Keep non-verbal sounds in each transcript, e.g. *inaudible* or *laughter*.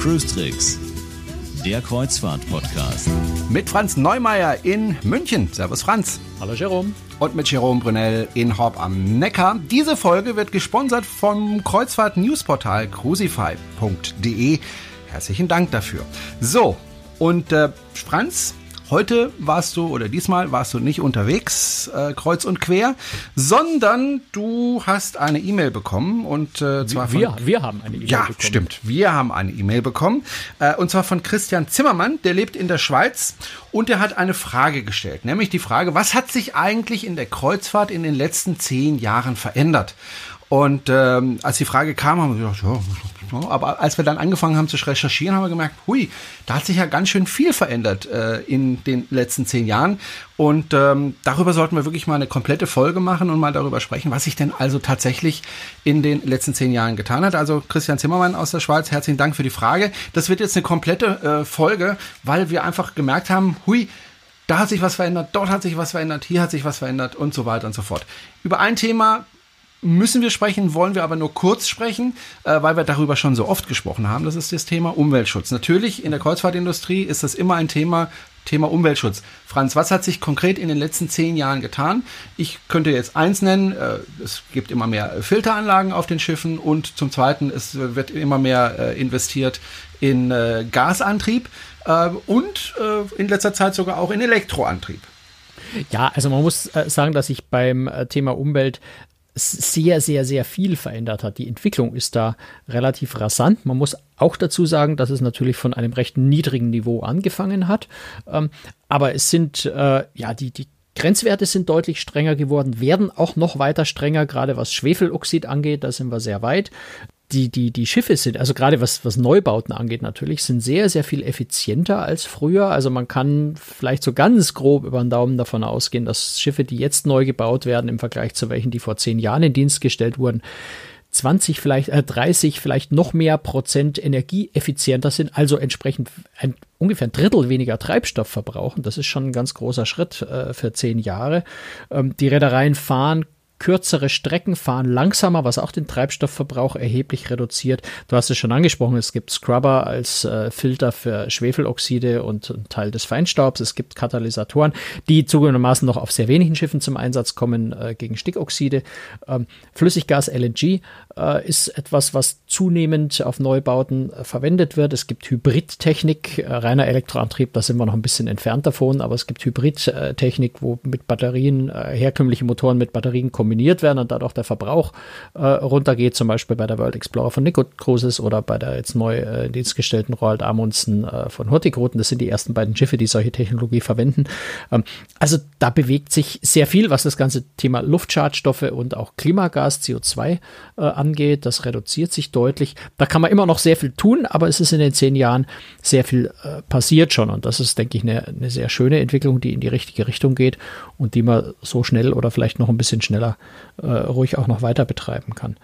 Cruise Tricks, der Kreuzfahrt-Podcast. Mit Franz Neumeier in München. Servus Franz. Hallo Jerome. Und mit Jerome Brunel in Horb am Neckar. Diese Folge wird gesponsert vom Kreuzfahrt-Newsportal crucify.de. Herzlichen Dank dafür. So, und äh, Franz, Heute warst du, oder diesmal warst du nicht unterwegs, äh, kreuz und quer, sondern du hast eine E-Mail bekommen und äh, zwar wir, von, wir haben eine E-Mail ja, bekommen. stimmt. Wir haben eine E-Mail bekommen äh, und zwar von Christian Zimmermann, der lebt in der Schweiz und der hat eine Frage gestellt, nämlich die Frage, was hat sich eigentlich in der Kreuzfahrt in den letzten zehn Jahren verändert? Und ähm, als die Frage kam, haben wir gedacht, ja, aber als wir dann angefangen haben zu recherchieren, haben wir gemerkt, hui, da hat sich ja ganz schön viel verändert äh, in den letzten zehn Jahren. Und ähm, darüber sollten wir wirklich mal eine komplette Folge machen und mal darüber sprechen, was sich denn also tatsächlich in den letzten zehn Jahren getan hat. Also Christian Zimmermann aus der Schweiz, herzlichen Dank für die Frage. Das wird jetzt eine komplette äh, Folge, weil wir einfach gemerkt haben, hui, da hat sich was verändert, dort hat sich was verändert, hier hat sich was verändert und so weiter und so fort. Über ein Thema müssen wir sprechen, wollen wir aber nur kurz sprechen, äh, weil wir darüber schon so oft gesprochen haben. Das ist das Thema Umweltschutz. Natürlich in der Kreuzfahrtindustrie ist das immer ein Thema, Thema Umweltschutz. Franz, was hat sich konkret in den letzten zehn Jahren getan? Ich könnte jetzt eins nennen, äh, es gibt immer mehr Filteranlagen auf den Schiffen und zum Zweiten, es wird immer mehr äh, investiert in äh, Gasantrieb äh, und äh, in letzter Zeit sogar auch in Elektroantrieb. Ja, also man muss sagen, dass sich beim Thema Umwelt sehr, sehr, sehr viel verändert hat. Die Entwicklung ist da relativ rasant. Man muss auch dazu sagen, dass es natürlich von einem recht niedrigen Niveau angefangen hat. Ähm, aber es sind, äh, ja, die, die Grenzwerte sind deutlich strenger geworden, werden auch noch weiter strenger, gerade was Schwefeloxid angeht, da sind wir sehr weit die, die, die Schiffe sind, also gerade was, was Neubauten angeht natürlich, sind sehr, sehr viel effizienter als früher. Also man kann vielleicht so ganz grob über den Daumen davon ausgehen, dass Schiffe, die jetzt neu gebaut werden, im Vergleich zu welchen, die vor zehn Jahren in Dienst gestellt wurden, 20, vielleicht äh, 30, vielleicht noch mehr Prozent energieeffizienter sind, also entsprechend ein, ungefähr ein Drittel weniger Treibstoff verbrauchen. Das ist schon ein ganz großer Schritt äh, für zehn Jahre. Ähm, die Reedereien fahren kürzere Strecken fahren langsamer, was auch den Treibstoffverbrauch erheblich reduziert. Du hast es schon angesprochen, es gibt Scrubber als äh, Filter für Schwefeloxide und ein Teil des Feinstaubs. Es gibt Katalysatoren, die zugegebenermaßen noch auf sehr wenigen Schiffen zum Einsatz kommen äh, gegen Stickoxide. Ähm, Flüssiggas LNG äh, ist etwas, was zunehmend auf Neubauten äh, verwendet wird. Es gibt Hybridtechnik, äh, reiner Elektroantrieb, da sind wir noch ein bisschen entfernt davon, aber es gibt Hybridtechnik, wo mit Batterien, äh, herkömmliche Motoren mit Batterien kombiniert werden und dadurch der Verbrauch äh, runtergeht, zum Beispiel bei der World Explorer von Nico Cruises oder bei der jetzt neu äh, in Dienst gestellten Roald Amundsen äh, von Hurtigruten. Das sind die ersten beiden Schiffe, die solche Technologie verwenden. Ähm, also da bewegt sich sehr viel, was das ganze Thema Luftschadstoffe und auch Klimagas, CO2 äh, angeht. Das reduziert sich deutlich. Da kann man immer noch sehr viel tun, aber es ist in den zehn Jahren sehr viel äh, passiert schon. Und das ist, denke ich, eine, eine sehr schöne Entwicklung, die in die richtige Richtung geht und die man so schnell oder vielleicht noch ein bisschen schneller äh, ruhig auch noch weiter betreiben kann.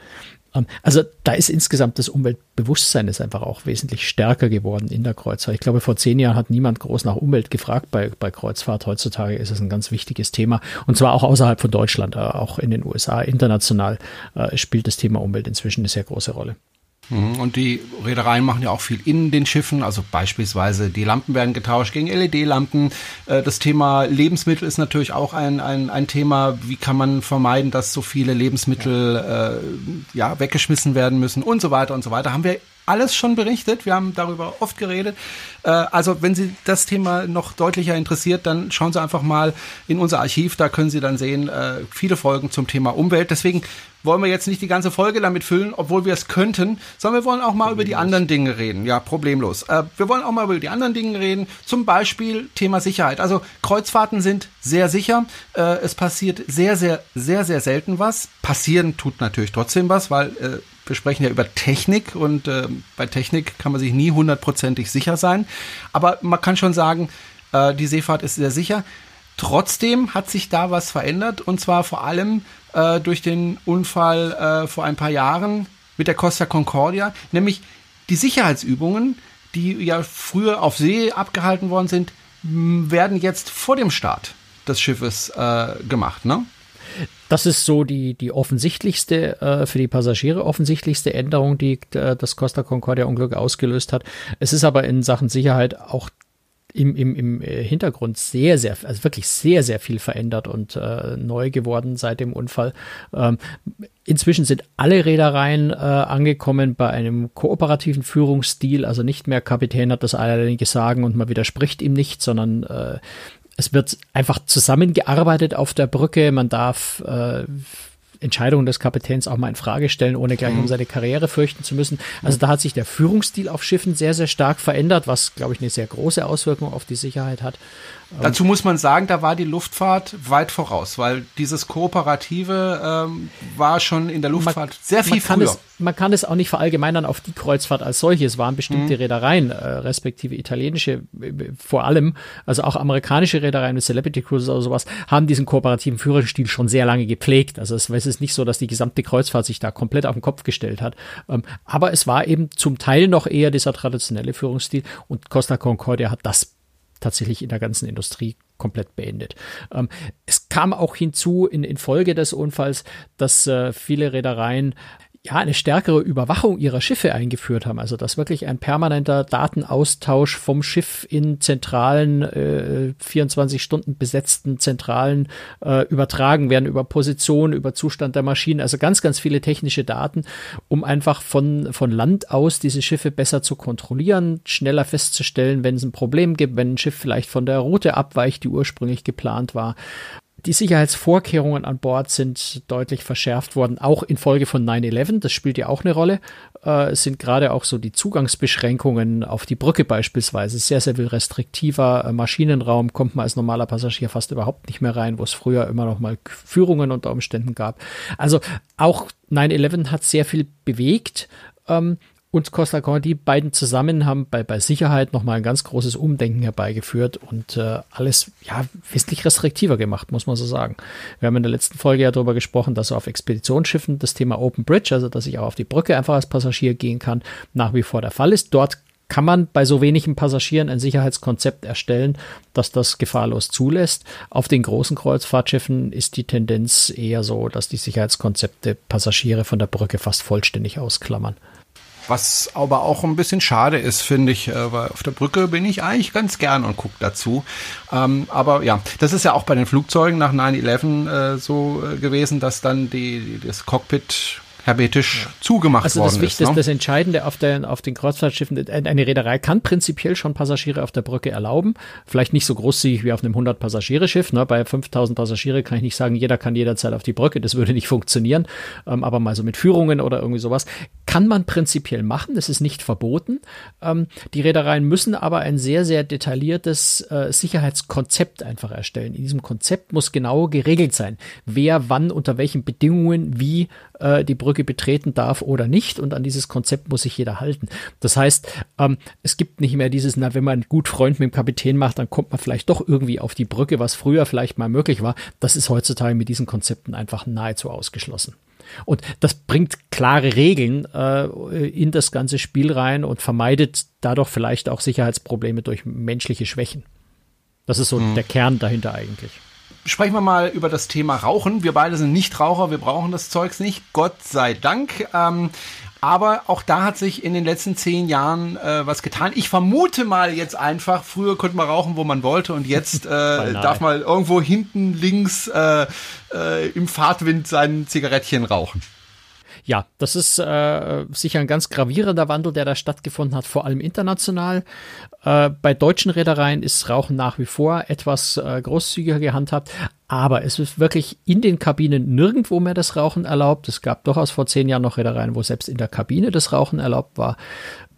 Ähm, also da ist insgesamt das Umweltbewusstsein ist einfach auch wesentlich stärker geworden in der Kreuzfahrt. Ich glaube, vor zehn Jahren hat niemand groß nach Umwelt gefragt bei, bei Kreuzfahrt. Heutzutage ist es ein ganz wichtiges Thema und zwar auch außerhalb von Deutschland, äh, auch in den USA, international äh, spielt das Thema Umwelt inzwischen eine sehr große Rolle. Mhm. Und die Reedereien machen ja auch viel in den Schiffen, also beispielsweise die Lampen werden getauscht gegen LED-Lampen. Äh, das Thema Lebensmittel ist natürlich auch ein, ein, ein Thema. Wie kann man vermeiden, dass so viele Lebensmittel äh, ja, weggeschmissen werden müssen und so weiter und so weiter. Haben wir alles schon berichtet. Wir haben darüber oft geredet. Äh, also wenn Sie das Thema noch deutlicher interessiert, dann schauen Sie einfach mal in unser Archiv. Da können Sie dann sehen, äh, viele Folgen zum Thema Umwelt. Deswegen wollen wir jetzt nicht die ganze Folge damit füllen, obwohl wir es könnten, sondern wir wollen auch mal über die anderen Dinge reden. Ja, problemlos. Äh, wir wollen auch mal über die anderen Dinge reden. Zum Beispiel Thema Sicherheit. Also Kreuzfahrten sind sehr sicher. Äh, es passiert sehr, sehr, sehr, sehr selten was. Passieren tut natürlich trotzdem was, weil äh, wir sprechen ja über Technik und äh, bei Technik kann man sich nie hundertprozentig sicher sein. Aber man kann schon sagen, äh, die Seefahrt ist sehr sicher. Trotzdem hat sich da was verändert und zwar vor allem äh, durch den Unfall äh, vor ein paar Jahren mit der Costa Concordia, nämlich die Sicherheitsübungen, die ja früher auf See abgehalten worden sind, werden jetzt vor dem Start des Schiffes äh, gemacht, ne? Das ist so die, die offensichtlichste, äh, für die Passagiere offensichtlichste Änderung, die äh, das Costa Concordia Unglück ausgelöst hat. Es ist aber in Sachen Sicherheit auch im, im, im äh, Hintergrund sehr, sehr, also wirklich sehr, sehr viel verändert und äh, neu geworden seit dem Unfall. Ähm, inzwischen sind alle Reedereien äh, angekommen bei einem kooperativen Führungsstil, also nicht mehr Kapitän hat das alleinige Sagen und man widerspricht ihm nicht, sondern äh, es wird einfach zusammengearbeitet auf der Brücke. Man darf äh, Entscheidungen des Kapitäns auch mal in Frage stellen, ohne gleich um mhm. seine Karriere fürchten zu müssen. Also da hat sich der Führungsstil auf Schiffen sehr, sehr stark verändert, was, glaube ich, eine sehr große Auswirkung auf die Sicherheit hat. Dazu muss man sagen, da war die Luftfahrt weit voraus, weil dieses Kooperative ähm, war schon in der Luftfahrt man, sehr viel man früher. Es, man kann es auch nicht verallgemeinern auf die Kreuzfahrt als solche. Es waren bestimmte mhm. Reedereien, äh, respektive italienische äh, vor allem, also auch amerikanische Reedereien mit Celebrity Cruises oder sowas, haben diesen kooperativen Führerstil schon sehr lange gepflegt. Also es, es ist nicht so, dass die gesamte Kreuzfahrt sich da komplett auf den Kopf gestellt hat. Ähm, aber es war eben zum Teil noch eher dieser traditionelle Führungsstil und Costa Concordia hat das tatsächlich in der ganzen Industrie komplett beendet. Ähm, es kam auch hinzu in, in Folge des Unfalls, dass äh, viele Reedereien ja, eine stärkere Überwachung ihrer Schiffe eingeführt haben. Also dass wirklich ein permanenter Datenaustausch vom Schiff in zentralen, äh, 24 Stunden besetzten Zentralen äh, übertragen werden über Position, über Zustand der Maschinen. Also ganz, ganz viele technische Daten, um einfach von, von Land aus diese Schiffe besser zu kontrollieren, schneller festzustellen, wenn es ein Problem gibt, wenn ein Schiff vielleicht von der Route abweicht, die ursprünglich geplant war. Die Sicherheitsvorkehrungen an Bord sind deutlich verschärft worden, auch infolge von 9-11. Das spielt ja auch eine Rolle. Äh, es sind gerade auch so die Zugangsbeschränkungen auf die Brücke beispielsweise sehr, sehr viel restriktiver. Äh, Maschinenraum kommt man als normaler Passagier fast überhaupt nicht mehr rein, wo es früher immer noch mal Führungen unter Umständen gab. Also auch 9-11 hat sehr viel bewegt. Ähm, und Costa Corn, die beiden zusammen haben bei, bei Sicherheit nochmal ein ganz großes Umdenken herbeigeführt und äh, alles ja wesentlich restriktiver gemacht, muss man so sagen. Wir haben in der letzten Folge ja darüber gesprochen, dass auf Expeditionsschiffen das Thema Open Bridge, also dass ich auch auf die Brücke einfach als Passagier gehen kann, nach wie vor der Fall ist. Dort kann man bei so wenigen Passagieren ein Sicherheitskonzept erstellen, dass das gefahrlos zulässt. Auf den großen Kreuzfahrtschiffen ist die Tendenz eher so, dass die Sicherheitskonzepte Passagiere von der Brücke fast vollständig ausklammern. Was aber auch ein bisschen schade ist, finde ich, äh, weil auf der Brücke bin ich eigentlich ganz gern und gucke dazu. Ähm, aber ja, das ist ja auch bei den Flugzeugen nach 9-11 äh, so äh, gewesen, dass dann die, das Cockpit hermetisch ja. zugemacht also worden das ist. Ne? Das Entscheidende auf, den, auf den Kreuzfahrtschiffen, eine Reederei kann prinzipiell schon Passagiere auf der Brücke erlauben. Vielleicht nicht so großzügig wie auf einem 100-Passagiere-Schiff. Ne? Bei 5000 Passagiere kann ich nicht sagen, jeder kann jederzeit auf die Brücke. Das würde nicht *laughs* funktionieren. Ähm, aber mal so mit Führungen oder irgendwie sowas kann man prinzipiell machen. Das ist nicht verboten. Ähm, die Reedereien müssen aber ein sehr, sehr detailliertes äh, Sicherheitskonzept einfach erstellen. In diesem Konzept muss genau geregelt sein, wer wann unter welchen Bedingungen wie äh, die Brücke betreten darf oder nicht. Und an dieses Konzept muss sich jeder halten. Das heißt, ähm, es gibt nicht mehr dieses, na, wenn man gut Freund mit dem Kapitän macht, dann kommt man vielleicht doch irgendwie auf die Brücke, was früher vielleicht mal möglich war. Das ist heutzutage mit diesen Konzepten einfach nahezu ausgeschlossen. Und das bringt klare Regeln äh, in das ganze Spiel rein und vermeidet dadurch vielleicht auch Sicherheitsprobleme durch menschliche Schwächen. Das ist so hm. der Kern dahinter eigentlich sprechen wir mal über das Thema Rauchen. Wir beide sind nicht Raucher, wir brauchen das Zeugs nicht, Gott sei Dank. Ähm, aber auch da hat sich in den letzten zehn Jahren äh, was getan. Ich vermute mal jetzt einfach, früher konnte man rauchen, wo man wollte und jetzt *laughs* äh, darf man irgendwo hinten links äh, äh, im Fahrtwind sein Zigarettchen rauchen. Ja, das ist äh, sicher ein ganz gravierender Wandel, der da stattgefunden hat, vor allem international. Äh, bei deutschen Reedereien ist Rauchen nach wie vor etwas äh, großzügiger gehandhabt, aber es ist wirklich in den Kabinen nirgendwo mehr das Rauchen erlaubt. Es gab durchaus vor zehn Jahren noch Reedereien, wo selbst in der Kabine das Rauchen erlaubt war.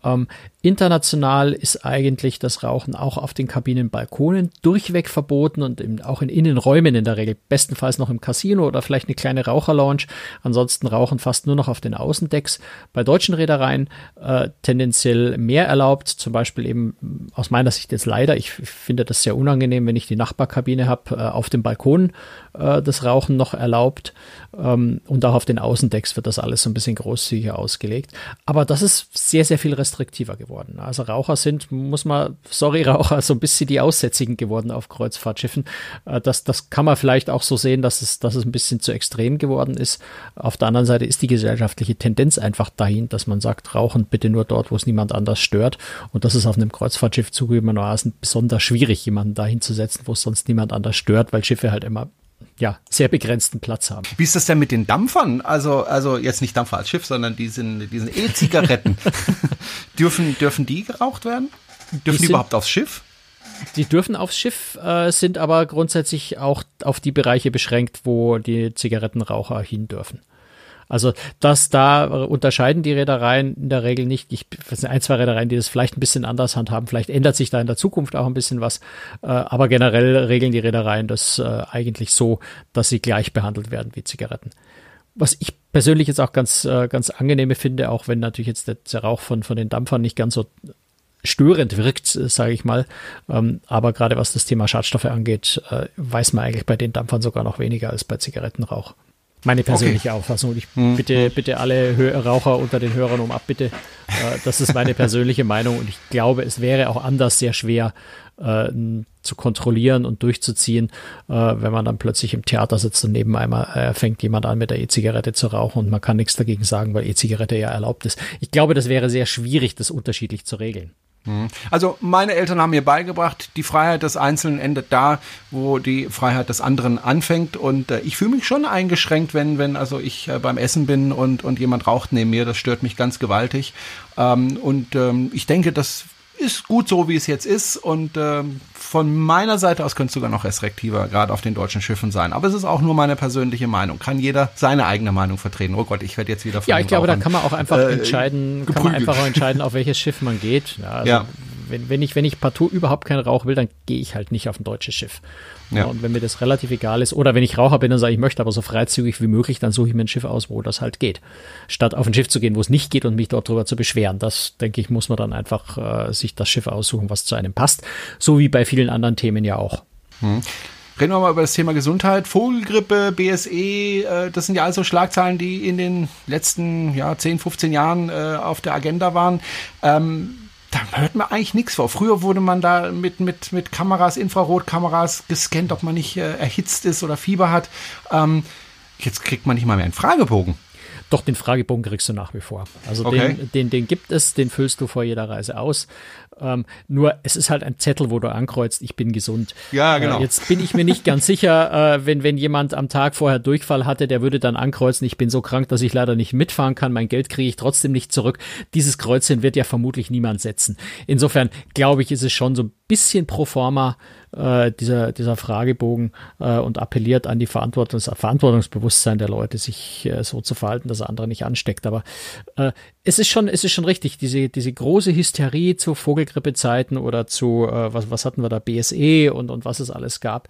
Ähm, international ist eigentlich das Rauchen auch auf den Kabinenbalkonen durchweg verboten und im, auch in Innenräumen in der Regel. Bestenfalls noch im Casino oder vielleicht eine kleine Raucherlounge. Ansonsten rauchen fast nur noch auf den Außendecks. Bei deutschen Reedereien äh, tendenziell mehr erlaubt. Zum Beispiel eben aus meiner Sicht jetzt leider. Ich finde das sehr unangenehm, wenn ich die Nachbarkabine habe, äh, auf dem Balkon äh, das Rauchen noch erlaubt. Ähm, und auch auf den Außendecks wird das alles so ein bisschen großzügiger ausgelegt. Aber das ist sehr, sehr viel restriktiver geworden geworden. Also Raucher sind, muss man, sorry Raucher, so ein bisschen die Aussätzigen geworden auf Kreuzfahrtschiffen. Äh, das, das kann man vielleicht auch so sehen, dass es, dass es ein bisschen zu extrem geworden ist. Auf der anderen Seite ist die gesellschaftliche Tendenz einfach dahin, dass man sagt, rauchen bitte nur dort, wo es niemand anders stört. Und das ist auf einem Kreuzfahrtschiff zugegebenermaßen besonders schwierig, jemanden dahin zu setzen, wo es sonst niemand anders stört, weil Schiffe halt immer ja, sehr begrenzten Platz haben. Wie ist das denn mit den Dampfern? Also, also jetzt nicht Dampfer als Schiff, sondern diesen, diesen E-Zigaretten. *laughs* dürfen, dürfen die geraucht werden? Dürfen die, die sind, überhaupt aufs Schiff? Die dürfen aufs Schiff, äh, sind aber grundsätzlich auch auf die Bereiche beschränkt, wo die Zigarettenraucher hin dürfen. Also das da unterscheiden die Reedereien in der Regel nicht. Ich es sind ein, zwei Reedereien, die das vielleicht ein bisschen anders handhaben. Vielleicht ändert sich da in der Zukunft auch ein bisschen was. Äh, aber generell regeln die Reedereien das äh, eigentlich so, dass sie gleich behandelt werden wie Zigaretten. Was ich persönlich jetzt auch ganz, äh, ganz angenehme finde, auch wenn natürlich jetzt der, der Rauch von, von den Dampfern nicht ganz so störend wirkt, sage ich mal. Ähm, aber gerade was das Thema Schadstoffe angeht, äh, weiß man eigentlich bei den Dampfern sogar noch weniger als bei Zigarettenrauch. Meine persönliche okay. Auffassung. Ich hm. bitte, bitte alle Hö Raucher unter den Hörern um Abbitte. Äh, das ist meine persönliche Meinung und ich glaube, es wäre auch anders sehr schwer äh, zu kontrollieren und durchzuziehen, äh, wenn man dann plötzlich im Theater sitzt und neben einmal äh, fängt jemand an mit der E-Zigarette zu rauchen und man kann nichts dagegen sagen, weil E-Zigarette ja erlaubt ist. Ich glaube, das wäre sehr schwierig, das unterschiedlich zu regeln. Mhm. Also meine Eltern haben mir beigebracht, die Freiheit des Einzelnen endet da, wo die Freiheit des anderen anfängt. Und äh, ich fühle mich schon eingeschränkt, wenn, wenn also ich äh, beim Essen bin und, und jemand raucht neben mir. Das stört mich ganz gewaltig. Ähm, und ähm, ich denke, das ist gut so, wie es jetzt ist. Und äh, von meiner Seite aus könnte es sogar noch restriktiver, gerade auf den deutschen Schiffen sein. Aber es ist auch nur meine persönliche Meinung. Kann jeder seine eigene Meinung vertreten. Oh Gott, ich werde jetzt wieder von Ja, ich glaube, da kann man auch einfach äh, entscheiden, geprügelt. kann man einfach auch entscheiden, auf welches Schiff man geht. Ja, also ja wenn, wenn ich, wenn ich partout überhaupt keinen Rauch will, dann gehe ich halt nicht auf ein deutsches Schiff. Ja. Und wenn mir das relativ egal ist, oder wenn ich Raucher bin und sage, ich möchte aber so freizügig wie möglich, dann suche ich mir ein Schiff aus, wo das halt geht. Statt auf ein Schiff zu gehen, wo es nicht geht und mich dort drüber zu beschweren. Das, denke ich, muss man dann einfach äh, sich das Schiff aussuchen, was zu einem passt. So wie bei vielen anderen Themen ja auch. Hm. Reden wir mal über das Thema Gesundheit. Vogelgrippe, BSE, äh, das sind ja also Schlagzeilen, die in den letzten ja, 10, 15 Jahren äh, auf der Agenda waren. Ähm, da hört man eigentlich nichts vor. Früher wurde man da mit, mit, mit Kameras, Infrarotkameras gescannt, ob man nicht äh, erhitzt ist oder Fieber hat. Ähm, jetzt kriegt man nicht mal mehr einen Fragebogen. Doch, den Fragebogen kriegst du nach wie vor. Also okay. den, den, den gibt es, den füllst du vor jeder Reise aus. Ähm, nur es ist halt ein Zettel, wo du ankreuzt, ich bin gesund. Ja, genau. Äh, jetzt bin ich mir nicht ganz sicher, *laughs* äh, wenn, wenn jemand am Tag vorher Durchfall hatte, der würde dann ankreuzen, ich bin so krank, dass ich leider nicht mitfahren kann, mein Geld kriege ich trotzdem nicht zurück. Dieses Kreuzchen wird ja vermutlich niemand setzen. Insofern glaube ich, ist es schon so ein bisschen pro forma äh, dieser, dieser Fragebogen äh, und appelliert an die Verantwortungs Verantwortungsbewusstsein der Leute, sich äh, so zu verhalten, dass er andere nicht ansteckt. Aber äh, es ist schon, es ist schon richtig, diese, diese große Hysterie zu Vogelgrippezeiten oder zu, äh, was, was hatten wir da, BSE und, und was es alles gab,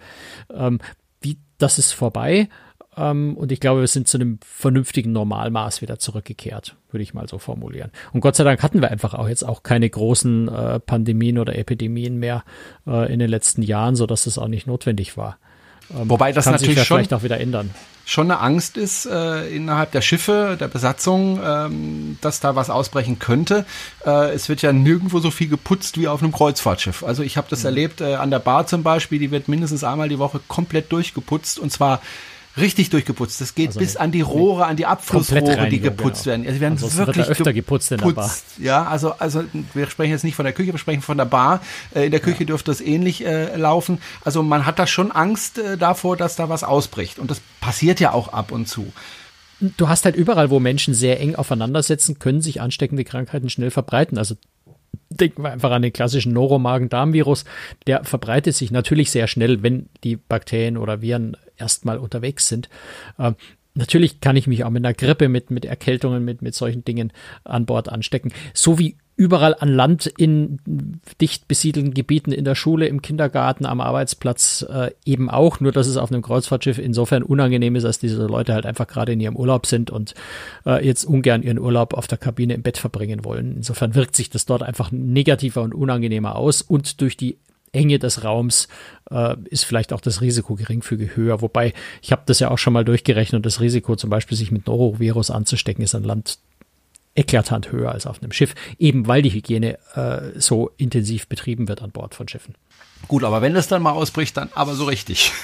ähm, die, das ist vorbei. Ähm, und ich glaube, wir sind zu einem vernünftigen Normalmaß wieder zurückgekehrt, würde ich mal so formulieren. Und Gott sei Dank hatten wir einfach auch jetzt auch keine großen äh, Pandemien oder Epidemien mehr äh, in den letzten Jahren, so dass das auch nicht notwendig war. Ähm, Wobei das natürlich ja schon, vielleicht auch wieder ändern. Schon eine Angst ist äh, innerhalb der Schiffe, der Besatzung, ähm, dass da was ausbrechen könnte. Äh, es wird ja nirgendwo so viel geputzt wie auf einem Kreuzfahrtschiff. Also ich habe das mhm. erlebt äh, an der Bar zum Beispiel, die wird mindestens einmal die Woche komplett durchgeputzt und zwar richtig durchgeputzt. Das geht also bis an die Rohre, an die Abflussrohre, die geputzt genau. werden. Also werden also wirklich wird öfter geputzt in der Bar. Ja, also, also wir sprechen jetzt nicht von der Küche, wir sprechen von der Bar. Äh, in der Küche ja. dürfte das ähnlich äh, laufen. Also man hat da schon Angst äh, davor, dass da was ausbricht. Und das passiert ja auch ab und zu. Du hast halt überall, wo Menschen sehr eng aufeinander sitzen, können sich ansteckende Krankheiten schnell verbreiten. Also denken wir einfach an den klassischen Noromagen-Darm-Virus. Der verbreitet sich natürlich sehr schnell, wenn die Bakterien oder Viren erstmal unterwegs sind. Ähm, natürlich kann ich mich auch mit einer Grippe, mit, mit Erkältungen, mit, mit solchen Dingen an Bord anstecken. So wie überall an Land in dicht besiedelten Gebieten, in der Schule, im Kindergarten, am Arbeitsplatz äh, eben auch, nur dass es auf einem Kreuzfahrtschiff insofern unangenehm ist, dass diese Leute halt einfach gerade in ihrem Urlaub sind und äh, jetzt ungern ihren Urlaub auf der Kabine im Bett verbringen wollen. Insofern wirkt sich das dort einfach negativer und unangenehmer aus und durch die Enge des Raums äh, ist vielleicht auch das Risiko geringfügig höher. Wobei, ich habe das ja auch schon mal durchgerechnet, das Risiko zum Beispiel, sich mit Norovirus anzustecken, ist an Land eklatant höher als auf einem Schiff, eben weil die Hygiene äh, so intensiv betrieben wird an Bord von Schiffen. Gut, aber wenn das dann mal ausbricht, dann aber so richtig. *laughs*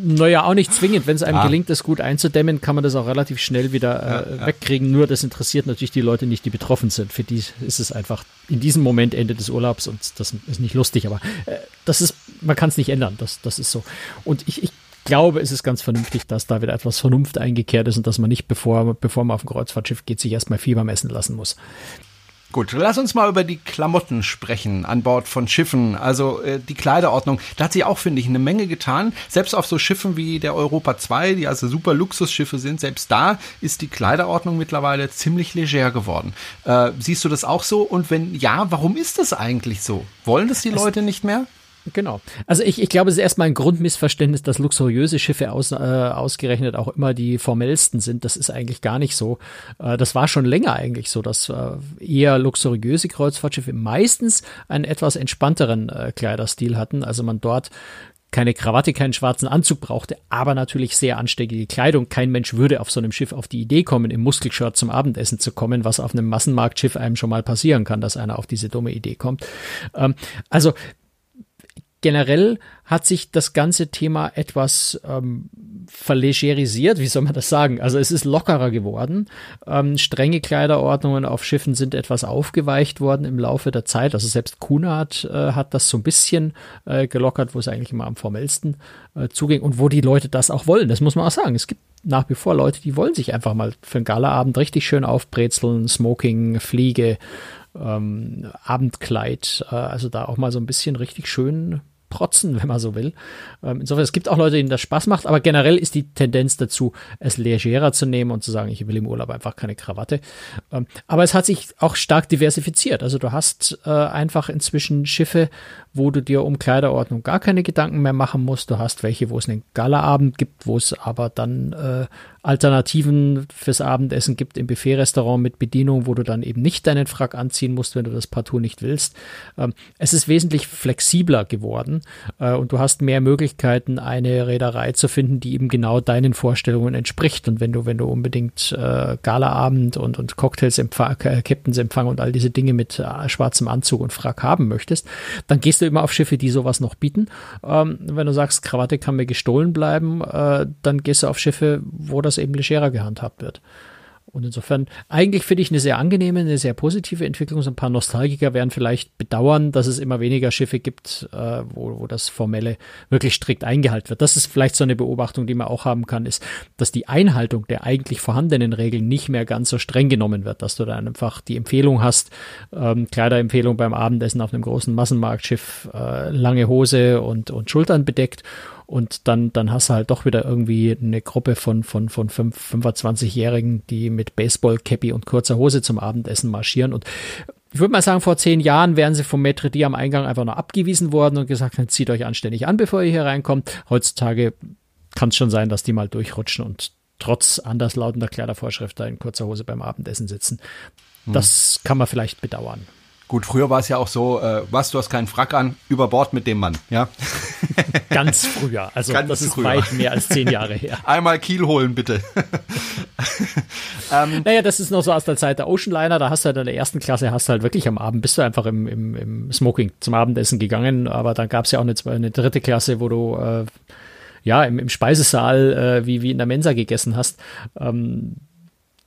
Naja, auch nicht zwingend. Wenn es einem ah. gelingt, das gut einzudämmen, kann man das auch relativ schnell wieder äh, ja, wegkriegen. Nur das interessiert natürlich die Leute nicht, die betroffen sind. Für die ist es einfach in diesem Moment Ende des Urlaubs und das ist nicht lustig, aber äh, das ist, man kann es nicht ändern. Das, das ist so. Und ich, ich glaube, es ist ganz vernünftig, dass da wieder etwas Vernunft eingekehrt ist und dass man nicht, bevor, bevor man auf ein Kreuzfahrtschiff geht, sich erstmal Fieber messen lassen muss. Gut, lass uns mal über die Klamotten sprechen an Bord von Schiffen. Also äh, die Kleiderordnung. Da hat sie auch, finde ich, eine Menge getan. Selbst auf so Schiffen wie der Europa 2, die also super Luxusschiffe sind, selbst da ist die Kleiderordnung mittlerweile ziemlich leger geworden. Äh, siehst du das auch so? Und wenn ja, warum ist das eigentlich so? Wollen das die Leute nicht mehr? Genau. Also ich, ich glaube, es ist erstmal ein Grundmissverständnis, dass luxuriöse Schiffe aus, äh, ausgerechnet auch immer die formellsten sind. Das ist eigentlich gar nicht so. Äh, das war schon länger eigentlich so, dass äh, eher luxuriöse Kreuzfahrtschiffe meistens einen etwas entspannteren äh, Kleiderstil hatten. Also man dort keine Krawatte, keinen schwarzen Anzug brauchte, aber natürlich sehr ansteckige Kleidung. Kein Mensch würde auf so einem Schiff auf die Idee kommen, im Muskelshirt zum Abendessen zu kommen, was auf einem Massenmarktschiff einem schon mal passieren kann, dass einer auf diese dumme Idee kommt. Ähm, also generell hat sich das ganze Thema etwas ähm, verlegerisiert, wie soll man das sagen? Also es ist lockerer geworden. Ähm, strenge Kleiderordnungen auf Schiffen sind etwas aufgeweicht worden im Laufe der Zeit. Also selbst Cunard äh, hat das so ein bisschen äh, gelockert, wo es eigentlich immer am formellsten äh, zuging und wo die Leute das auch wollen. Das muss man auch sagen. Es gibt nach wie vor Leute, die wollen sich einfach mal für einen Galaabend richtig schön aufbrezeln, Smoking, Fliege, ähm, Abendkleid, äh, also da auch mal so ein bisschen richtig schön protzen, wenn man so will. Ähm, insofern, es gibt auch Leute, denen das Spaß macht, aber generell ist die Tendenz dazu, es legerer zu nehmen und zu sagen, ich will im Urlaub einfach keine Krawatte. Ähm, aber es hat sich auch stark diversifiziert. Also du hast äh, einfach inzwischen Schiffe, wo du dir um Kleiderordnung gar keine Gedanken mehr machen musst. Du hast welche, wo es einen Galaabend gibt, wo es aber dann äh, Alternativen fürs Abendessen gibt im Buffet-Restaurant mit Bedienung, wo du dann eben nicht deinen Frack anziehen musst, wenn du das partout nicht willst. Ähm, es ist wesentlich flexibler geworden äh, und du hast mehr Möglichkeiten, eine Reederei zu finden, die eben genau deinen Vorstellungen entspricht. Und wenn du, wenn du unbedingt äh, Galaabend und, und Cocktails, Empfang, äh, Captains Empfang und all diese Dinge mit äh, schwarzem Anzug und Frack haben möchtest, dann gehst du immer auf Schiffe, die sowas noch bieten. Ähm, wenn du sagst, Krawatte kann mir gestohlen bleiben, dann gehst du auf Schiffe, wo das eben legerer gehandhabt wird. Und insofern, eigentlich finde ich eine sehr angenehme, eine sehr positive Entwicklung. So ein paar Nostalgiker werden vielleicht bedauern, dass es immer weniger Schiffe gibt, äh, wo, wo das Formelle wirklich strikt eingehalten wird. Das ist vielleicht so eine Beobachtung, die man auch haben kann, ist, dass die Einhaltung der eigentlich vorhandenen Regeln nicht mehr ganz so streng genommen wird, dass du dann einfach die Empfehlung hast, ähm, Kleiderempfehlung beim Abendessen auf einem großen Massenmarktschiff, äh, lange Hose und, und Schultern bedeckt und dann, dann hast du halt doch wieder irgendwie eine Gruppe von, von, von 25-Jährigen, die mit Baseball-Cappy und kurzer Hose zum Abendessen marschieren und ich würde mal sagen, vor zehn Jahren wären sie vom Maitre am Eingang einfach nur abgewiesen worden und gesagt, zieht euch anständig an, bevor ihr hier reinkommt. Heutzutage kann es schon sein, dass die mal durchrutschen und trotz anderslautender Kleidervorschrift da in kurzer Hose beim Abendessen sitzen. Das hm. kann man vielleicht bedauern. Gut, früher war es ja auch so, äh, was, du hast keinen Frack an, über Bord mit dem Mann, ja? *laughs* Ganz früher, also Ganz das ist früher. weit mehr als zehn Jahre her. *laughs* Einmal Kiel holen, bitte. *laughs* ähm, naja, das ist noch so aus der Zeit der Oceanliner, da hast du halt in der ersten Klasse, hast du halt wirklich am Abend, bist du einfach im, im, im Smoking zum Abendessen gegangen, aber dann gab es ja auch eine, eine dritte Klasse, wo du äh, ja im, im Speisesaal äh, wie, wie in der Mensa gegessen hast. Ähm,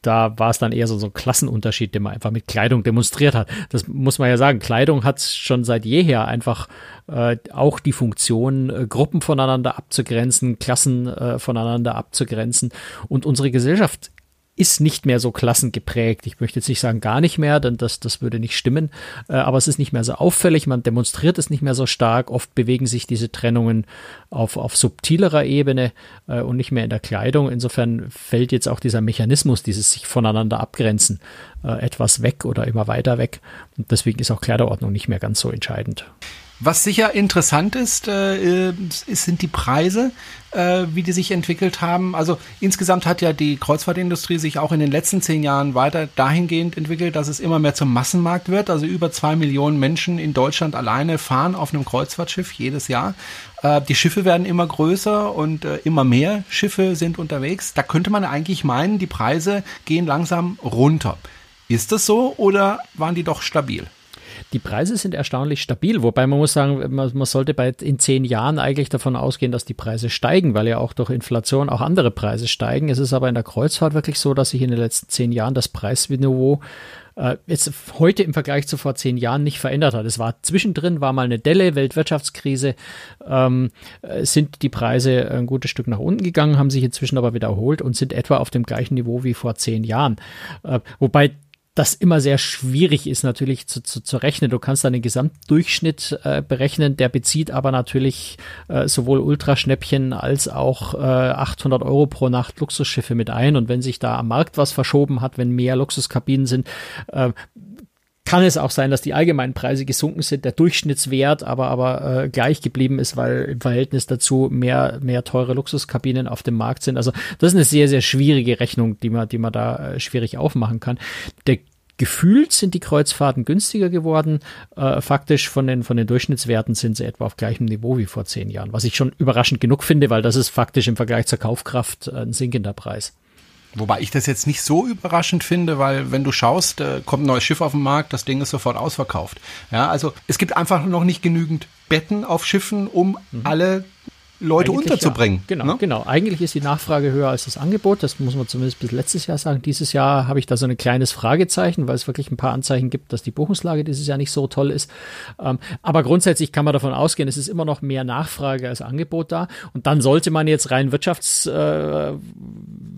da war es dann eher so, so ein Klassenunterschied, den man einfach mit Kleidung demonstriert hat. Das muss man ja sagen. Kleidung hat schon seit jeher einfach äh, auch die Funktion, äh, Gruppen voneinander abzugrenzen, Klassen äh, voneinander abzugrenzen. Und unsere Gesellschaft ist nicht mehr so klassengeprägt. Ich möchte jetzt nicht sagen gar nicht mehr, denn das, das würde nicht stimmen. Äh, aber es ist nicht mehr so auffällig, man demonstriert es nicht mehr so stark. Oft bewegen sich diese Trennungen auf, auf subtilerer Ebene äh, und nicht mehr in der Kleidung. Insofern fällt jetzt auch dieser Mechanismus, dieses sich voneinander abgrenzen, äh, etwas weg oder immer weiter weg. Und deswegen ist auch Kleiderordnung nicht mehr ganz so entscheidend. Was sicher interessant ist, äh, ist sind die Preise, äh, wie die sich entwickelt haben. Also insgesamt hat ja die Kreuzfahrtindustrie sich auch in den letzten zehn Jahren weiter dahingehend entwickelt, dass es immer mehr zum Massenmarkt wird. Also über zwei Millionen Menschen in Deutschland alleine fahren auf einem Kreuzfahrtschiff jedes Jahr. Äh, die Schiffe werden immer größer und äh, immer mehr Schiffe sind unterwegs. Da könnte man eigentlich meinen, die Preise gehen langsam runter. Ist das so oder waren die doch stabil? Die Preise sind erstaunlich stabil, wobei man muss sagen, man, man, sollte bei in zehn Jahren eigentlich davon ausgehen, dass die Preise steigen, weil ja auch durch Inflation auch andere Preise steigen. Es ist aber in der Kreuzfahrt wirklich so, dass sich in den letzten zehn Jahren das Preisniveau äh, jetzt heute im Vergleich zu vor zehn Jahren nicht verändert hat. Es war zwischendrin, war mal eine Delle, Weltwirtschaftskrise, ähm, äh, sind die Preise ein gutes Stück nach unten gegangen, haben sich inzwischen aber wieder erholt und sind etwa auf dem gleichen Niveau wie vor zehn Jahren. Äh, wobei das immer sehr schwierig ist natürlich zu, zu, zu rechnen. Du kannst einen Gesamtdurchschnitt äh, berechnen, der bezieht aber natürlich äh, sowohl Ultraschnäppchen als auch äh, 800 Euro pro Nacht Luxusschiffe mit ein. Und wenn sich da am Markt was verschoben hat, wenn mehr Luxuskabinen sind, äh, kann es auch sein, dass die allgemeinen Preise gesunken sind, der Durchschnittswert aber, aber äh, gleich geblieben ist, weil im Verhältnis dazu mehr, mehr teure Luxuskabinen auf dem Markt sind. Also das ist eine sehr, sehr schwierige Rechnung, die man, die man da äh, schwierig aufmachen kann. Der Gefühlt sind die Kreuzfahrten günstiger geworden. Äh, faktisch von den, von den Durchschnittswerten sind sie etwa auf gleichem Niveau wie vor zehn Jahren, was ich schon überraschend genug finde, weil das ist faktisch im Vergleich zur Kaufkraft äh, ein sinkender Preis. Wobei ich das jetzt nicht so überraschend finde, weil wenn du schaust, äh, kommt ein neues Schiff auf den Markt, das Ding ist sofort ausverkauft. Ja, also es gibt einfach noch nicht genügend Betten auf Schiffen, um mhm. alle Leute Eigentlich unterzubringen. Ja. Genau, ne? genau. Eigentlich ist die Nachfrage höher als das Angebot. Das muss man zumindest bis letztes Jahr sagen. Dieses Jahr habe ich da so ein kleines Fragezeichen, weil es wirklich ein paar Anzeichen gibt, dass die Buchungslage dieses Jahr nicht so toll ist. Ähm, aber grundsätzlich kann man davon ausgehen, es ist immer noch mehr Nachfrage als Angebot da. Und dann sollte man jetzt rein wirtschafts, äh,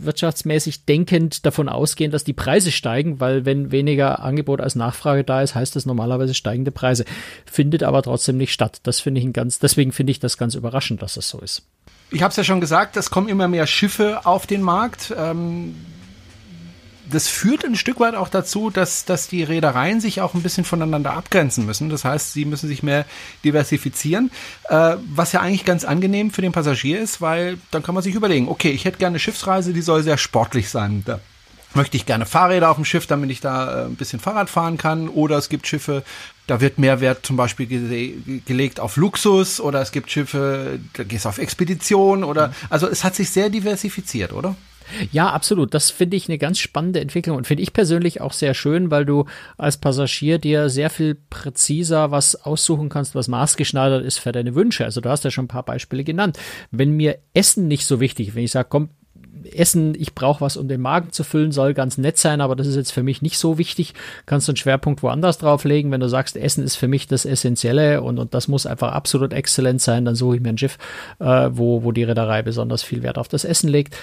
wirtschaftsmäßig denkend davon ausgehen, dass die Preise steigen, weil wenn weniger Angebot als Nachfrage da ist, heißt das normalerweise steigende Preise. Findet aber trotzdem nicht statt. Das finde ich ein ganz, deswegen finde ich das ganz überraschend, dass das so ist. Ich habe es ja schon gesagt, es kommen immer mehr Schiffe auf den Markt. Ähm, das führt ein Stück weit auch dazu, dass, dass die Reedereien sich auch ein bisschen voneinander abgrenzen müssen. Das heißt, sie müssen sich mehr diversifizieren, äh, was ja eigentlich ganz angenehm für den Passagier ist, weil dann kann man sich überlegen, okay, ich hätte gerne eine Schiffsreise, die soll sehr sportlich sein. Da möchte ich gerne Fahrräder auf dem Schiff, damit ich da äh, ein bisschen Fahrrad fahren kann. Oder es gibt Schiffe, da wird mehr Wert zum Beispiel gele gelegt auf Luxus oder es gibt Schiffe, da gehst du auf Expedition oder also es hat sich sehr diversifiziert, oder? Ja, absolut. Das finde ich eine ganz spannende Entwicklung und finde ich persönlich auch sehr schön, weil du als Passagier dir sehr viel präziser was aussuchen kannst, was maßgeschneidert ist für deine Wünsche. Also du hast ja schon ein paar Beispiele genannt. Wenn mir Essen nicht so wichtig, wenn ich sage, komm, Essen, ich brauche was, um den Magen zu füllen, soll ganz nett sein, aber das ist jetzt für mich nicht so wichtig. Kannst du einen Schwerpunkt woanders drauflegen. Wenn du sagst, Essen ist für mich das Essentielle und, und das muss einfach absolut exzellent sein, dann suche ich mir ein Schiff, äh, wo, wo die Reederei besonders viel Wert auf das Essen legt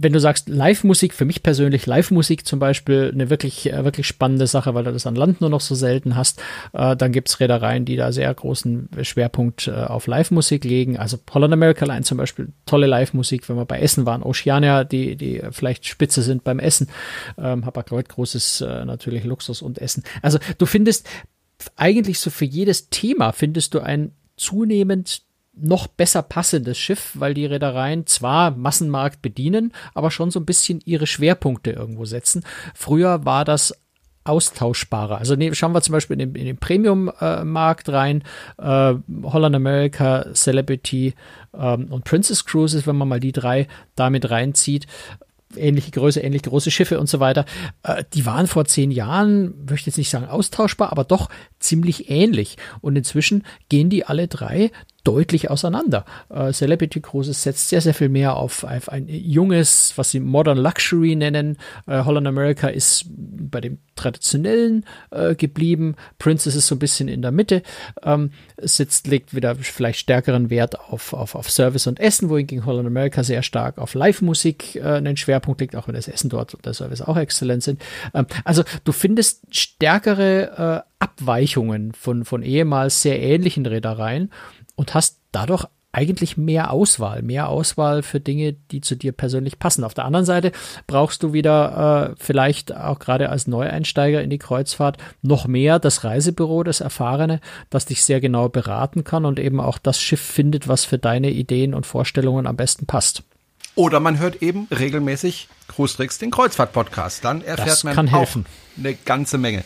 wenn du sagst Live-Musik, für mich persönlich Live-Musik zum Beispiel eine wirklich, äh, wirklich spannende Sache, weil du das an Land nur noch so selten hast. Äh, dann gibt's Reedereien, die da sehr großen Schwerpunkt äh, auf Live-Musik legen. Also Holland America Line zum Beispiel, tolle Live-Musik, wenn wir bei Essen waren. Oceania, die, die vielleicht Spitze sind beim Essen. Ähm, Hapag-Lloyd, großes äh, natürlich Luxus und Essen. Also du findest eigentlich so für jedes Thema findest du ein zunehmend noch besser passendes Schiff, weil die Reedereien zwar Massenmarkt bedienen, aber schon so ein bisschen ihre Schwerpunkte irgendwo setzen. Früher war das austauschbarer. Also ne, schauen wir zum Beispiel in den, den Premium-Markt äh, rein. Äh, Holland America, Celebrity ähm, und Princess Cruises, wenn man mal die drei damit reinzieht ähnliche Größe, ähnlich große Schiffe und so weiter. Äh, die waren vor zehn Jahren, möchte ich jetzt nicht sagen austauschbar, aber doch ziemlich ähnlich. Und inzwischen gehen die alle drei deutlich auseinander. Äh, Celebrity Cruises setzt sehr, sehr viel mehr auf, auf ein junges, was sie Modern Luxury nennen. Äh, Holland America ist bei dem traditionellen äh, geblieben. Princess ist so ein bisschen in der Mitte. Ähm, sitzt, legt wieder vielleicht stärkeren Wert auf, auf, auf Service und Essen, wohingegen Holland America sehr stark auf Live-Musik äh, einen Schwerpunkt legt, auch wenn das Essen dort und der Service auch exzellent sind. Ähm, also du findest stärkere äh, Abweichungen von, von ehemals sehr ähnlichen Reedereien und hast dadurch eigentlich mehr Auswahl, mehr Auswahl für Dinge, die zu dir persönlich passen. Auf der anderen Seite brauchst du wieder äh, vielleicht auch gerade als Neueinsteiger in die Kreuzfahrt noch mehr das Reisebüro, das Erfahrene, das dich sehr genau beraten kann und eben auch das Schiff findet, was für deine Ideen und Vorstellungen am besten passt. Oder man hört eben regelmäßig Cruise Tricks, den Kreuzfahrt-Podcast. Dann erfährt das man kann helfen. auch eine ganze Menge.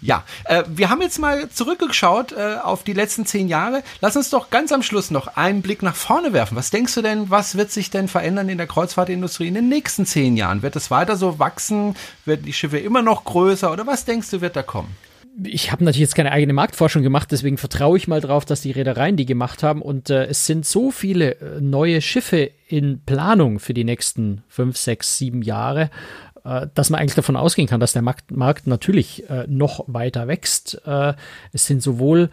Ja, äh, wir haben jetzt mal zurückgeschaut äh, auf die letzten zehn Jahre. Lass uns doch ganz am Schluss noch einen Blick nach vorne werfen. Was denkst du denn, was wird sich denn verändern in der Kreuzfahrtindustrie in den nächsten zehn Jahren? Wird es weiter so wachsen? Werden die Schiffe immer noch größer? Oder was denkst du, wird da kommen? ich habe natürlich jetzt keine eigene Marktforschung gemacht, deswegen vertraue ich mal drauf, dass die Reedereien die gemacht haben. Und äh, es sind so viele äh, neue Schiffe in Planung für die nächsten fünf, sechs, sieben Jahre, dass man eigentlich davon ausgehen kann, dass der Markt, Markt natürlich äh, noch weiter wächst. Äh, es sind sowohl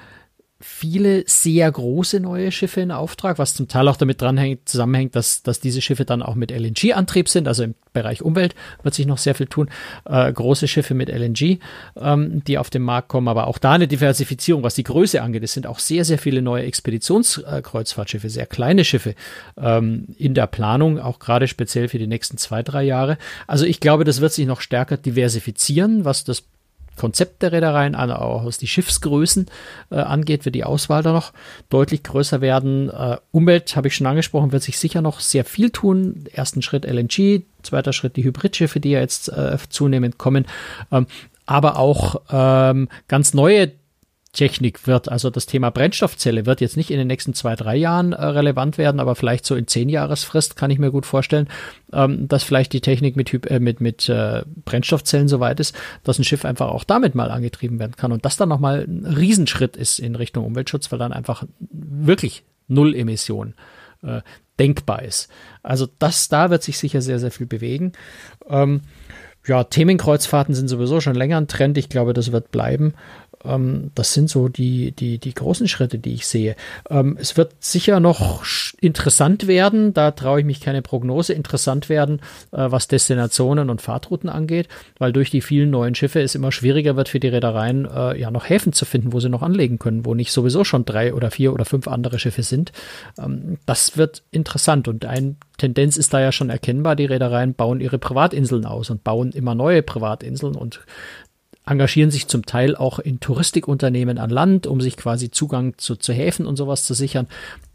viele sehr große neue Schiffe in Auftrag, was zum Teil auch damit dranhängt, zusammenhängt, dass, dass diese Schiffe dann auch mit LNG-Antrieb sind. Also im Bereich Umwelt wird sich noch sehr viel tun. Äh, große Schiffe mit LNG, ähm, die auf den Markt kommen, aber auch da eine Diversifizierung, was die Größe angeht. Es sind auch sehr, sehr viele neue Expeditionskreuzfahrtschiffe, sehr kleine Schiffe ähm, in der Planung, auch gerade speziell für die nächsten zwei, drei Jahre. Also ich glaube, das wird sich noch stärker diversifizieren, was das Konzept der Reedereien, auch was die Schiffsgrößen äh, angeht, wird die Auswahl da noch deutlich größer werden. Äh, Umwelt, habe ich schon angesprochen, wird sich sicher noch sehr viel tun. Ersten Schritt LNG, zweiter Schritt die Hybridschiffe, die ja jetzt äh, zunehmend kommen. Ähm, aber auch ähm, ganz neue Technik wird. Also das Thema Brennstoffzelle wird jetzt nicht in den nächsten zwei, drei Jahren äh, relevant werden, aber vielleicht so in zehn Jahresfrist kann ich mir gut vorstellen, ähm, dass vielleicht die Technik mit, äh, mit, mit äh, Brennstoffzellen so weit ist, dass ein Schiff einfach auch damit mal angetrieben werden kann. Und das dann nochmal ein Riesenschritt ist in Richtung Umweltschutz, weil dann einfach wirklich Null Emission äh, denkbar ist. Also das, da wird sich sicher sehr, sehr viel bewegen. Ähm, ja, Themenkreuzfahrten sind sowieso schon länger ein Trend. Ich glaube, das wird bleiben. Ähm, das sind so die, die, die großen Schritte, die ich sehe. Ähm, es wird sicher noch interessant werden, da traue ich mich keine Prognose, interessant werden, äh, was Destinationen und Fahrtrouten angeht, weil durch die vielen neuen Schiffe es immer schwieriger wird für die Reedereien, äh, ja noch Häfen zu finden, wo sie noch anlegen können, wo nicht sowieso schon drei oder vier oder fünf andere Schiffe sind. Ähm, das wird interessant und ein Tendenz ist da ja schon erkennbar. Die Reedereien bauen ihre Privatinseln aus und bauen immer neue Privatinseln und engagieren sich zum Teil auch in Touristikunternehmen an Land, um sich quasi Zugang zu, zu Häfen und sowas zu sichern.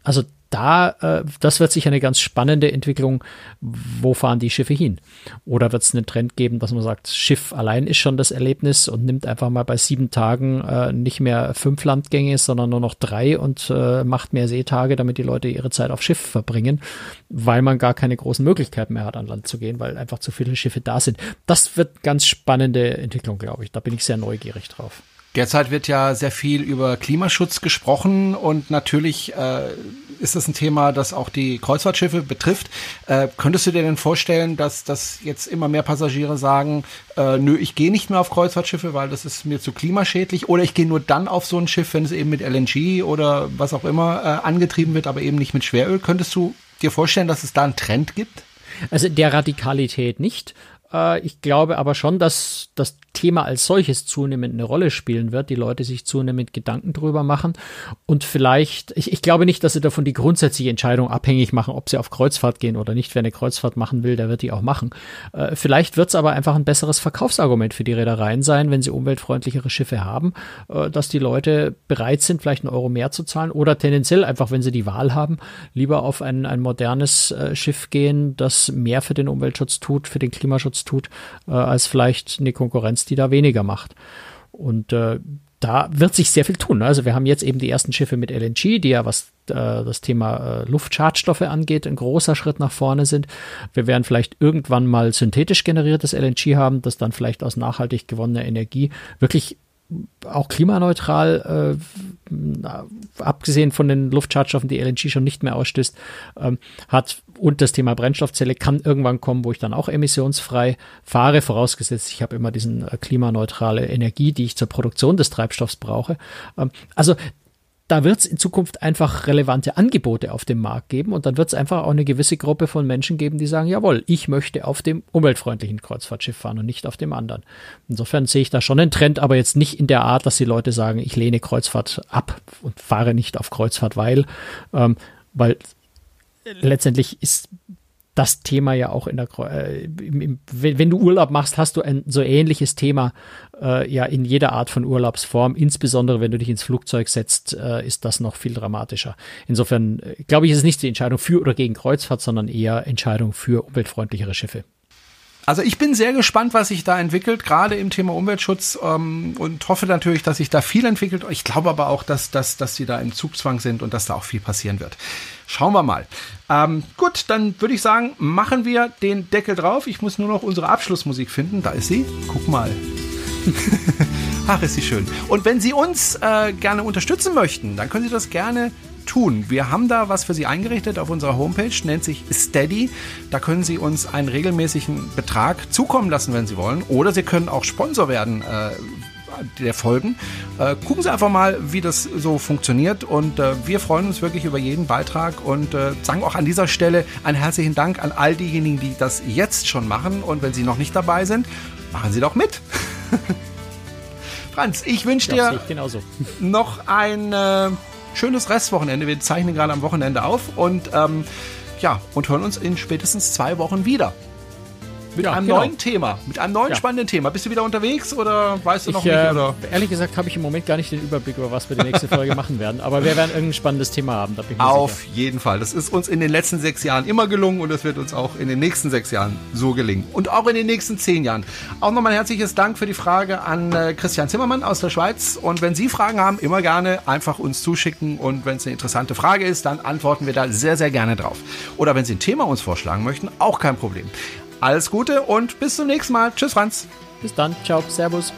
Also da, äh, das wird sicher eine ganz spannende Entwicklung. Wo fahren die Schiffe hin? Oder wird es einen Trend geben, dass man sagt, Schiff allein ist schon das Erlebnis und nimmt einfach mal bei sieben Tagen äh, nicht mehr fünf Landgänge, sondern nur noch drei und äh, macht mehr Seetage, damit die Leute ihre Zeit auf Schiff verbringen, weil man gar keine großen Möglichkeiten mehr hat, an Land zu gehen, weil einfach zu viele Schiffe da sind. Das wird ganz spannende Entwicklung, glaube ich. Da bin ich sehr neugierig drauf. Derzeit wird ja sehr viel über Klimaschutz gesprochen und natürlich äh, ist das ein Thema, das auch die Kreuzfahrtschiffe betrifft. Äh, könntest du dir denn vorstellen, dass, dass jetzt immer mehr Passagiere sagen, äh, nö, ich gehe nicht mehr auf Kreuzfahrtschiffe, weil das ist mir zu klimaschädlich oder ich gehe nur dann auf so ein Schiff, wenn es eben mit LNG oder was auch immer äh, angetrieben wird, aber eben nicht mit Schweröl. Könntest du dir vorstellen, dass es da einen Trend gibt? Also der Radikalität nicht. Äh, ich glaube aber schon, dass das Thema als solches zunehmend eine Rolle spielen wird, die Leute sich zunehmend Gedanken drüber machen und vielleicht, ich, ich glaube nicht, dass sie davon die grundsätzliche Entscheidung abhängig machen, ob sie auf Kreuzfahrt gehen oder nicht. Wer eine Kreuzfahrt machen will, der wird die auch machen. Äh, vielleicht wird es aber einfach ein besseres Verkaufsargument für die Reedereien sein, wenn sie umweltfreundlichere Schiffe haben, äh, dass die Leute bereit sind, vielleicht einen Euro mehr zu zahlen oder tendenziell einfach, wenn sie die Wahl haben, lieber auf ein, ein modernes äh, Schiff gehen, das mehr für den Umweltschutz tut, für den Klimaschutz tut, äh, als vielleicht eine Konkurrenz, die da weniger macht. Und äh, da wird sich sehr viel tun. Also wir haben jetzt eben die ersten Schiffe mit LNG, die ja was äh, das Thema äh, Luftschadstoffe angeht, ein großer Schritt nach vorne sind. Wir werden vielleicht irgendwann mal synthetisch generiertes LNG haben, das dann vielleicht aus nachhaltig gewonnener Energie wirklich auch klimaneutral, äh, abgesehen von den Luftschadstoffen, die LNG schon nicht mehr ausstößt, ähm, hat und das Thema Brennstoffzelle kann irgendwann kommen, wo ich dann auch emissionsfrei fahre, vorausgesetzt, ich habe immer diesen äh, klimaneutrale Energie, die ich zur Produktion des Treibstoffs brauche. Ähm, also da wird es in Zukunft einfach relevante Angebote auf dem Markt geben und dann wird es einfach auch eine gewisse Gruppe von Menschen geben, die sagen, jawohl, ich möchte auf dem umweltfreundlichen Kreuzfahrtschiff fahren und nicht auf dem anderen. Insofern sehe ich da schon einen Trend, aber jetzt nicht in der Art, dass die Leute sagen, ich lehne Kreuzfahrt ab und fahre nicht auf Kreuzfahrt, weil, ähm, weil letztendlich ist das Thema ja auch in der, äh, im, im, wenn du Urlaub machst, hast du ein so ähnliches Thema äh, ja in jeder Art von Urlaubsform. Insbesondere wenn du dich ins Flugzeug setzt, äh, ist das noch viel dramatischer. Insofern äh, glaube ich, ist es nicht die Entscheidung für oder gegen Kreuzfahrt, sondern eher Entscheidung für umweltfreundlichere Schiffe. Also ich bin sehr gespannt, was sich da entwickelt, gerade im Thema Umweltschutz ähm, und hoffe natürlich, dass sich da viel entwickelt. Ich glaube aber auch, dass, dass, dass sie da im Zugzwang sind und dass da auch viel passieren wird. Schauen wir mal. Ähm, gut, dann würde ich sagen, machen wir den Deckel drauf. Ich muss nur noch unsere Abschlussmusik finden. Da ist sie. Guck mal. *laughs* Ach, ist sie schön. Und wenn Sie uns äh, gerne unterstützen möchten, dann können Sie das gerne tun. Wir haben da was für Sie eingerichtet auf unserer Homepage, nennt sich Steady. Da können Sie uns einen regelmäßigen Betrag zukommen lassen, wenn Sie wollen. Oder Sie können auch Sponsor werden. Äh, der Folgen. Äh, gucken Sie einfach mal, wie das so funktioniert und äh, wir freuen uns wirklich über jeden Beitrag und äh, sagen auch an dieser Stelle einen herzlichen Dank an all diejenigen, die das jetzt schon machen und wenn Sie noch nicht dabei sind, machen Sie doch mit. *laughs* Franz, ich wünsche dir ich noch ein äh, schönes Restwochenende. Wir zeichnen gerade am Wochenende auf und ähm, ja, und hören uns in spätestens zwei Wochen wieder. Mit ja, einem genau. neuen Thema, mit einem neuen ja. spannenden Thema. Bist du wieder unterwegs oder weißt du noch ich, nicht? Äh, oder? Ehrlich gesagt habe ich im Moment gar nicht den Überblick, über was wir die nächste Folge *laughs* machen werden. Aber wir werden irgendein spannendes Thema haben. Auf sicher. jeden Fall. Das ist uns in den letzten sechs Jahren immer gelungen und das wird uns auch in den nächsten sechs Jahren so gelingen. Und auch in den nächsten zehn Jahren. Auch nochmal ein herzliches Dank für die Frage an äh, Christian Zimmermann aus der Schweiz. Und wenn Sie Fragen haben, immer gerne einfach uns zuschicken. Und wenn es eine interessante Frage ist, dann antworten wir da sehr, sehr gerne drauf. Oder wenn Sie ein Thema uns vorschlagen möchten, auch kein Problem. Alles Gute und bis zum nächsten Mal. Tschüss, Franz. Bis dann. Ciao. Servus.